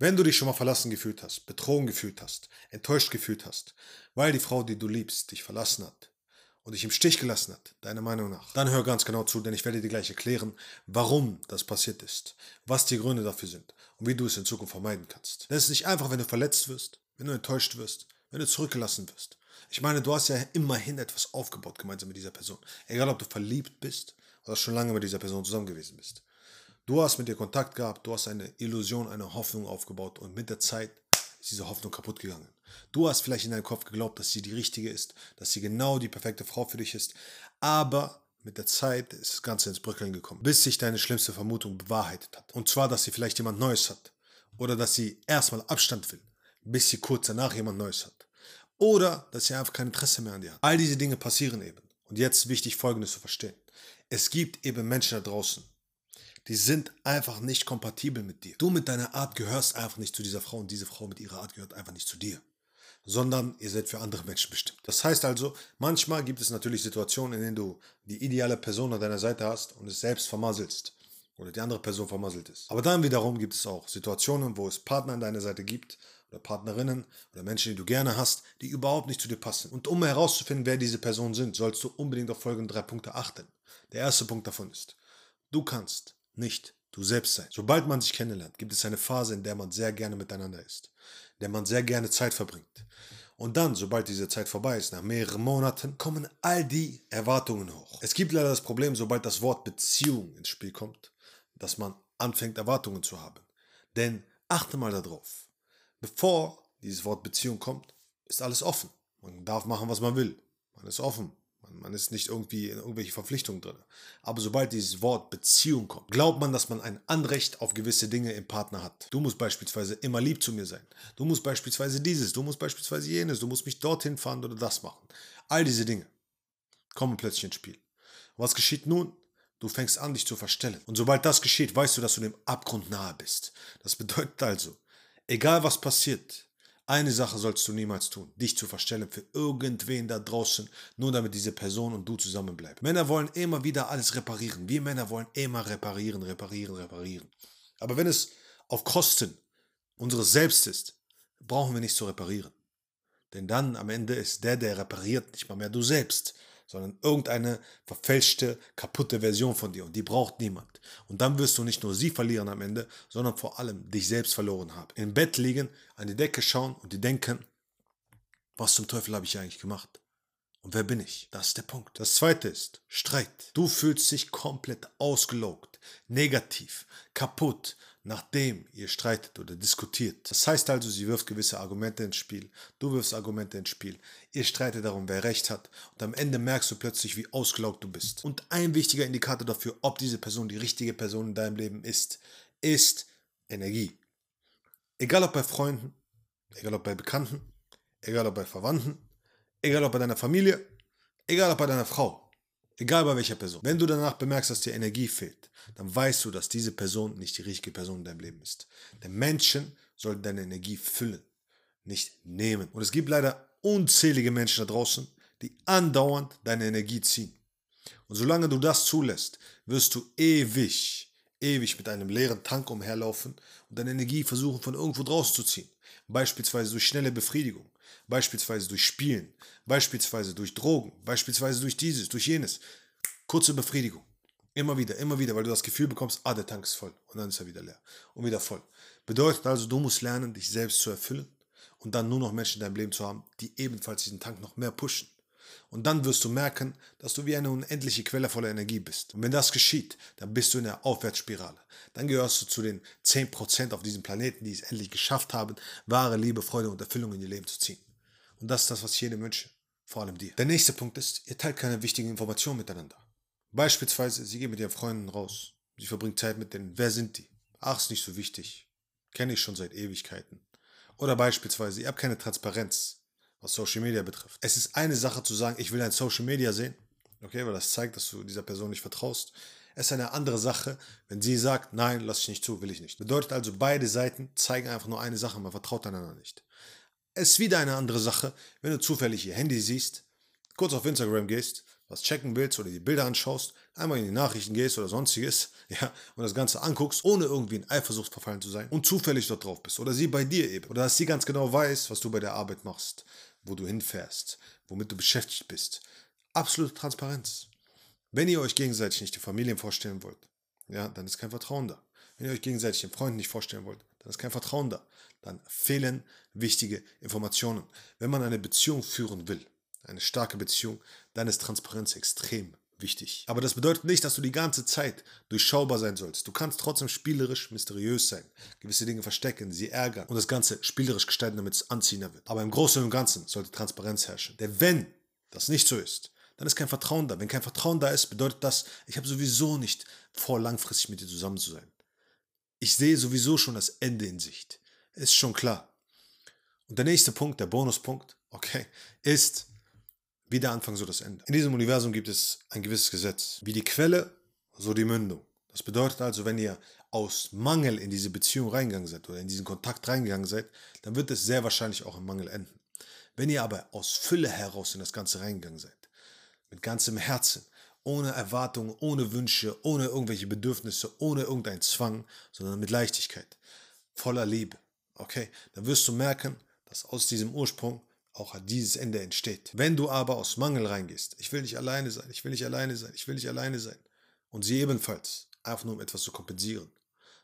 Wenn du dich schon mal verlassen gefühlt hast, betrogen gefühlt hast, enttäuscht gefühlt hast, weil die Frau, die du liebst, dich verlassen hat und dich im Stich gelassen hat, deiner Meinung nach, dann hör ganz genau zu, denn ich werde dir gleich erklären, warum das passiert ist, was die Gründe dafür sind und wie du es in Zukunft vermeiden kannst. Denn es ist nicht einfach, wenn du verletzt wirst, wenn du enttäuscht wirst, wenn du zurückgelassen wirst. Ich meine, du hast ja immerhin etwas aufgebaut gemeinsam mit dieser Person. Egal, ob du verliebt bist oder schon lange mit dieser Person zusammen gewesen bist. Du hast mit ihr Kontakt gehabt, du hast eine Illusion, eine Hoffnung aufgebaut und mit der Zeit ist diese Hoffnung kaputt gegangen. Du hast vielleicht in deinem Kopf geglaubt, dass sie die richtige ist, dass sie genau die perfekte Frau für dich ist, aber mit der Zeit ist das Ganze ins Bröckeln gekommen, bis sich deine schlimmste Vermutung bewahrheitet hat. Und zwar, dass sie vielleicht jemand Neues hat oder dass sie erstmal Abstand will, bis sie kurz danach jemand Neues hat. Oder dass sie einfach kein Interesse mehr an dir hat. All diese Dinge passieren eben. Und jetzt wichtig Folgendes zu verstehen. Es gibt eben Menschen da draußen, die sind einfach nicht kompatibel mit dir. Du mit deiner Art gehörst einfach nicht zu dieser Frau und diese Frau mit ihrer Art gehört einfach nicht zu dir. Sondern ihr seid für andere Menschen bestimmt. Das heißt also, manchmal gibt es natürlich Situationen, in denen du die ideale Person an deiner Seite hast und es selbst vermasselst. Oder die andere Person vermasselt ist. Aber dann wiederum gibt es auch Situationen, wo es Partner an deiner Seite gibt oder Partnerinnen oder Menschen, die du gerne hast, die überhaupt nicht zu dir passen. Und um herauszufinden, wer diese Personen sind, sollst du unbedingt auf folgende drei Punkte achten. Der erste Punkt davon ist, du kannst nicht du selbst sein. Sobald man sich kennenlernt, gibt es eine Phase, in der man sehr gerne miteinander ist, in der man sehr gerne Zeit verbringt. Und dann, sobald diese Zeit vorbei ist, nach mehreren Monaten, kommen all die Erwartungen hoch. Es gibt leider das Problem, sobald das Wort Beziehung ins Spiel kommt, dass man anfängt, Erwartungen zu haben. Denn achte mal darauf. Bevor dieses Wort Beziehung kommt, ist alles offen. Man darf machen, was man will. Man ist offen. Man ist nicht irgendwie in irgendwelche Verpflichtungen drin. Aber sobald dieses Wort Beziehung kommt, glaubt man, dass man ein Anrecht auf gewisse Dinge im Partner hat. Du musst beispielsweise immer lieb zu mir sein. Du musst beispielsweise dieses, du musst beispielsweise jenes, du musst mich dorthin fahren oder das machen. All diese Dinge kommen plötzlich ins Spiel. Was geschieht nun? Du fängst an, dich zu verstellen. Und sobald das geschieht, weißt du, dass du dem Abgrund nahe bist. Das bedeutet also, egal was passiert, eine Sache sollst du niemals tun, dich zu verstellen für irgendwen da draußen, nur damit diese Person und du zusammenbleiben. Männer wollen immer wieder alles reparieren. Wir Männer wollen immer reparieren, reparieren, reparieren. Aber wenn es auf Kosten unseres Selbst ist, brauchen wir nicht zu reparieren. Denn dann am Ende ist der, der repariert, nicht mal mehr du selbst, sondern irgendeine verfälschte, kaputte Version von dir und die braucht niemand. Und dann wirst du nicht nur sie verlieren am Ende, sondern vor allem dich selbst verloren haben. Im Bett liegen, an die Decke schauen und die denken, was zum Teufel habe ich eigentlich gemacht? Und wer bin ich? Das ist der Punkt. Das zweite ist Streit. Du fühlst dich komplett ausgelaugt, negativ, kaputt, nachdem ihr streitet oder diskutiert. Das heißt also, sie wirft gewisse Argumente ins Spiel, du wirfst Argumente ins Spiel, ihr streitet darum, wer recht hat und am Ende merkst du plötzlich, wie ausgelaugt du bist. Und ein wichtiger Indikator dafür, ob diese Person die richtige Person in deinem Leben ist, ist Energie. Egal ob bei Freunden, egal ob bei Bekannten, egal ob bei Verwandten, egal ob bei deiner Familie, egal ob bei deiner Frau. Egal bei welcher Person. Wenn du danach bemerkst, dass dir Energie fehlt, dann weißt du, dass diese Person nicht die richtige Person in deinem Leben ist. Denn Menschen sollten deine Energie füllen, nicht nehmen. Und es gibt leider unzählige Menschen da draußen, die andauernd deine Energie ziehen. Und solange du das zulässt, wirst du ewig, ewig mit einem leeren Tank umherlaufen und deine Energie versuchen von irgendwo draußen zu ziehen. Beispielsweise durch schnelle Befriedigung, beispielsweise durch Spielen, beispielsweise durch Drogen, beispielsweise durch dieses, durch jenes. Kurze Befriedigung. Immer wieder, immer wieder, weil du das Gefühl bekommst, ah, der Tank ist voll. Und dann ist er wieder leer. Und wieder voll. Bedeutet also, du musst lernen, dich selbst zu erfüllen und dann nur noch Menschen in deinem Leben zu haben, die ebenfalls diesen Tank noch mehr pushen. Und dann wirst du merken, dass du wie eine unendliche Quelle voller Energie bist. Und wenn das geschieht, dann bist du in der Aufwärtsspirale. Dann gehörst du zu den 10% auf diesem Planeten, die es endlich geschafft haben, wahre Liebe, Freude und Erfüllung in ihr Leben zu ziehen. Und das ist das, was ich jedem wünsche. Vor allem dir. Der nächste Punkt ist, ihr teilt keine wichtigen Informationen miteinander. Beispielsweise, sie geht mit ihren Freunden raus. Sie verbringt Zeit mit denen. Wer sind die? Ach, ist nicht so wichtig. Kenne ich schon seit Ewigkeiten. Oder beispielsweise, ihr habt keine Transparenz, was Social Media betrifft. Es ist eine Sache zu sagen, ich will ein Social Media sehen. Okay, weil das zeigt, dass du dieser Person nicht vertraust. Es ist eine andere Sache, wenn sie sagt, nein, lass ich nicht zu, will ich nicht. Bedeutet also, beide Seiten zeigen einfach nur eine Sache, man vertraut einander nicht. Es ist wieder eine andere Sache, wenn du zufällig ihr Handy siehst, kurz auf Instagram gehst, was checken willst oder die Bilder anschaust, einmal in die Nachrichten gehst oder sonstiges, ja, und das Ganze anguckst, ohne irgendwie in Eifersucht verfallen zu sein und zufällig dort drauf bist oder sie bei dir eben oder dass sie ganz genau weiß, was du bei der Arbeit machst, wo du hinfährst, womit du beschäftigt bist. Absolute Transparenz. Wenn ihr euch gegenseitig nicht die Familien vorstellen wollt, ja, dann ist kein Vertrauen da. Wenn ihr euch gegenseitig den Freunden nicht vorstellen wollt, dann ist kein Vertrauen da. Dann fehlen wichtige Informationen. Wenn man eine Beziehung führen will, eine starke Beziehung, dann ist Transparenz extrem wichtig. Aber das bedeutet nicht, dass du die ganze Zeit durchschaubar sein sollst. Du kannst trotzdem spielerisch, mysteriös sein, gewisse Dinge verstecken, sie ärgern und das Ganze spielerisch gestalten, damit es anziehender wird. Aber im Großen und Ganzen sollte Transparenz herrschen. Denn wenn das nicht so ist, dann ist kein Vertrauen da. Wenn kein Vertrauen da ist, bedeutet das, ich habe sowieso nicht vor, langfristig mit dir zusammen zu sein. Ich sehe sowieso schon das Ende in Sicht. Ist schon klar. Und der nächste Punkt, der Bonuspunkt, okay, ist wie der Anfang, so das Ende. In diesem Universum gibt es ein gewisses Gesetz. Wie die Quelle, so die Mündung. Das bedeutet also, wenn ihr aus Mangel in diese Beziehung reingegangen seid oder in diesen Kontakt reingegangen seid, dann wird es sehr wahrscheinlich auch im Mangel enden. Wenn ihr aber aus Fülle heraus in das Ganze reingegangen seid, mit ganzem Herzen, ohne Erwartungen, ohne Wünsche, ohne irgendwelche Bedürfnisse, ohne irgendeinen Zwang, sondern mit Leichtigkeit, voller Liebe. Okay, dann wirst du merken, dass aus diesem Ursprung auch dieses Ende entsteht. Wenn du aber aus Mangel reingehst, ich will nicht alleine sein, ich will nicht alleine sein, ich will nicht alleine sein, und sie ebenfalls, einfach nur um etwas zu kompensieren,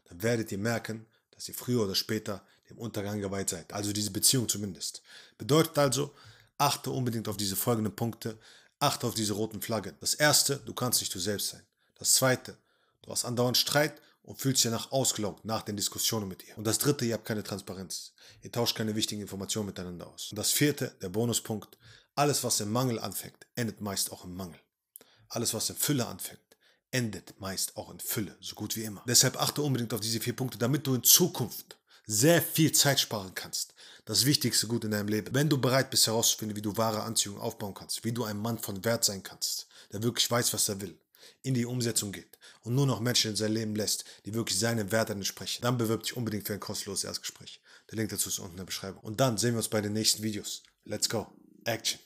dann werdet ihr merken, dass ihr früher oder später dem Untergang geweiht seid. Also diese Beziehung zumindest. Bedeutet also, achte unbedingt auf diese folgenden Punkte, Achte auf diese roten Flaggen. Das erste, du kannst nicht du selbst sein. Das zweite, du hast andauernd Streit und fühlst dich nach ausgelaugt nach den Diskussionen mit ihr. Und das dritte, ihr habt keine Transparenz. Ihr tauscht keine wichtigen Informationen miteinander aus. Und das vierte, der Bonuspunkt, alles was im Mangel anfängt, endet meist auch im Mangel. Alles was in Fülle anfängt, endet meist auch in Fülle, so gut wie immer. Deshalb achte unbedingt auf diese vier Punkte, damit du in Zukunft sehr viel Zeit sparen kannst. Das wichtigste Gut in deinem Leben. Wenn du bereit bist herauszufinden, wie du wahre Anziehung aufbauen kannst, wie du ein Mann von Wert sein kannst, der wirklich weiß, was er will, in die Umsetzung geht und nur noch Menschen in sein Leben lässt, die wirklich seinen Werten entsprechen, dann bewirb dich unbedingt für ein kostenloses Erstgespräch. Der Link dazu ist unten in der Beschreibung. Und dann sehen wir uns bei den nächsten Videos. Let's go. Action.